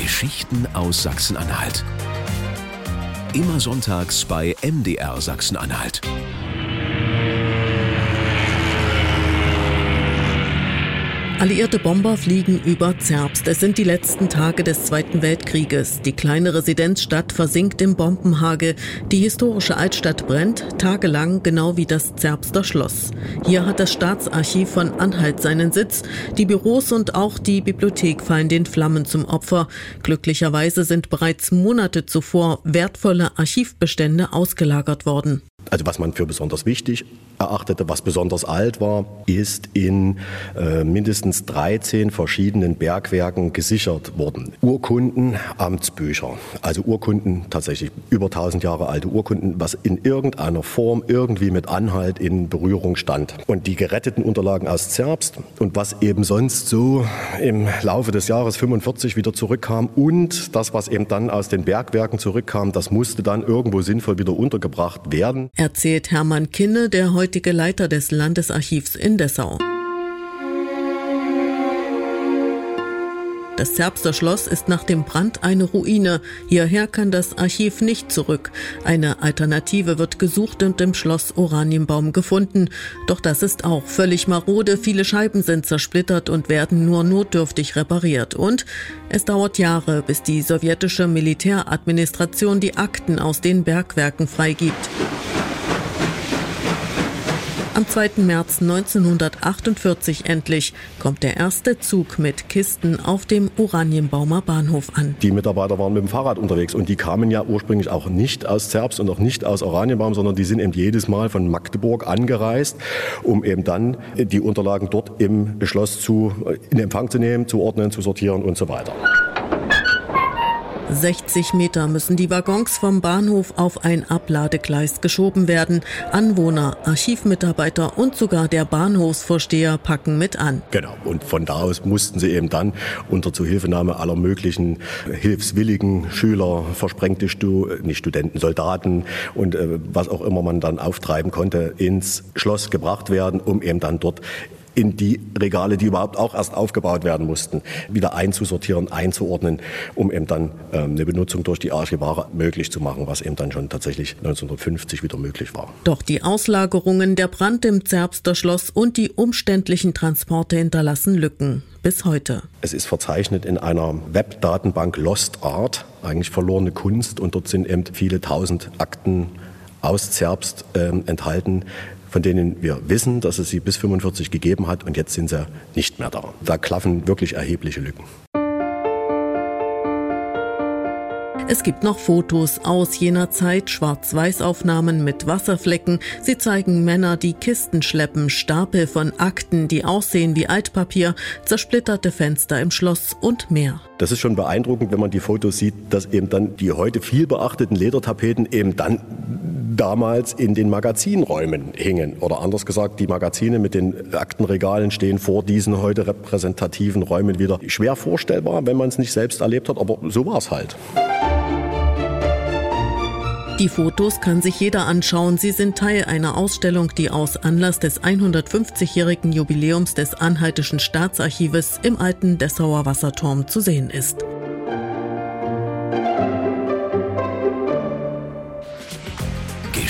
Geschichten aus Sachsen-Anhalt. Immer sonntags bei MDR Sachsen-Anhalt. Alliierte Bomber fliegen über Zerbst. Es sind die letzten Tage des Zweiten Weltkrieges. Die kleine Residenzstadt versinkt im Bombenhagel. Die historische Altstadt brennt tagelang, genau wie das Zerbster Schloss. Hier hat das Staatsarchiv von Anhalt seinen Sitz. Die Büros und auch die Bibliothek fallen den Flammen zum Opfer. Glücklicherweise sind bereits Monate zuvor wertvolle Archivbestände ausgelagert worden. Also was man für besonders wichtig erachtete, was besonders alt war, ist in äh, mindestens 13 verschiedenen Bergwerken gesichert worden. Urkunden, Amtsbücher, also Urkunden, tatsächlich über 1000 Jahre alte Urkunden, was in irgendeiner Form irgendwie mit Anhalt in Berührung stand. Und die geretteten Unterlagen aus Zerbst und was eben sonst so im Laufe des Jahres 45 wieder zurückkam und das, was eben dann aus den Bergwerken zurückkam, das musste dann irgendwo sinnvoll wieder untergebracht werden erzählt Hermann Kinne, der heutige Leiter des Landesarchivs in Dessau. Das Zerbster Schloss ist nach dem Brand eine Ruine. Hierher kann das Archiv nicht zurück. Eine Alternative wird gesucht und im Schloss Oranienbaum gefunden. Doch das ist auch völlig marode. Viele Scheiben sind zersplittert und werden nur notdürftig repariert. Und es dauert Jahre, bis die sowjetische Militäradministration die Akten aus den Bergwerken freigibt. Am 2. März 1948 endlich kommt der erste Zug mit Kisten auf dem Oranienbaumer Bahnhof an. Die Mitarbeiter waren mit dem Fahrrad unterwegs und die kamen ja ursprünglich auch nicht aus Zerbst und auch nicht aus Oranienbaum, sondern die sind eben jedes Mal von Magdeburg angereist, um eben dann die Unterlagen dort im Schloss zu, in Empfang zu nehmen, zu ordnen, zu sortieren und so weiter. 60 Meter müssen die Waggons vom Bahnhof auf ein Abladegleis geschoben werden. Anwohner, Archivmitarbeiter und sogar der Bahnhofsvorsteher packen mit an. Genau. Und von da aus mussten sie eben dann unter Zuhilfenahme aller möglichen hilfswilligen Schüler, versprengte Stu nicht Studenten, Soldaten und äh, was auch immer man dann auftreiben konnte, ins Schloss gebracht werden, um eben dann dort in die Regale, die überhaupt auch erst aufgebaut werden mussten, wieder einzusortieren, einzuordnen, um eben dann ähm, eine Benutzung durch die Archivare möglich zu machen, was eben dann schon tatsächlich 1950 wieder möglich war. Doch die Auslagerungen, der Brand im Zerbster Schloss und die umständlichen Transporte hinterlassen Lücken. Bis heute. Es ist verzeichnet in einer Webdatenbank Lost Art, eigentlich verlorene Kunst, und dort sind eben viele tausend Akten aus Zerbst äh, enthalten, von denen wir wissen, dass es sie bis 45 gegeben hat und jetzt sind sie nicht mehr da. Da klaffen wirklich erhebliche Lücken. Es gibt noch Fotos aus jener Zeit, Schwarz-Weiß-Aufnahmen mit Wasserflecken. Sie zeigen Männer, die Kisten schleppen, Stapel von Akten, die aussehen wie Altpapier, zersplitterte Fenster im Schloss und mehr. Das ist schon beeindruckend, wenn man die Fotos sieht, dass eben dann die heute viel beachteten Ledertapeten eben dann damals in den Magazinräumen hingen. Oder anders gesagt, die Magazine mit den Aktenregalen stehen vor diesen heute repräsentativen Räumen wieder. Schwer vorstellbar, wenn man es nicht selbst erlebt hat, aber so war es halt. Die Fotos kann sich jeder anschauen. Sie sind Teil einer Ausstellung, die aus Anlass des 150-jährigen Jubiläums des Anhaltischen Staatsarchives im alten Dessauer Wasserturm zu sehen ist.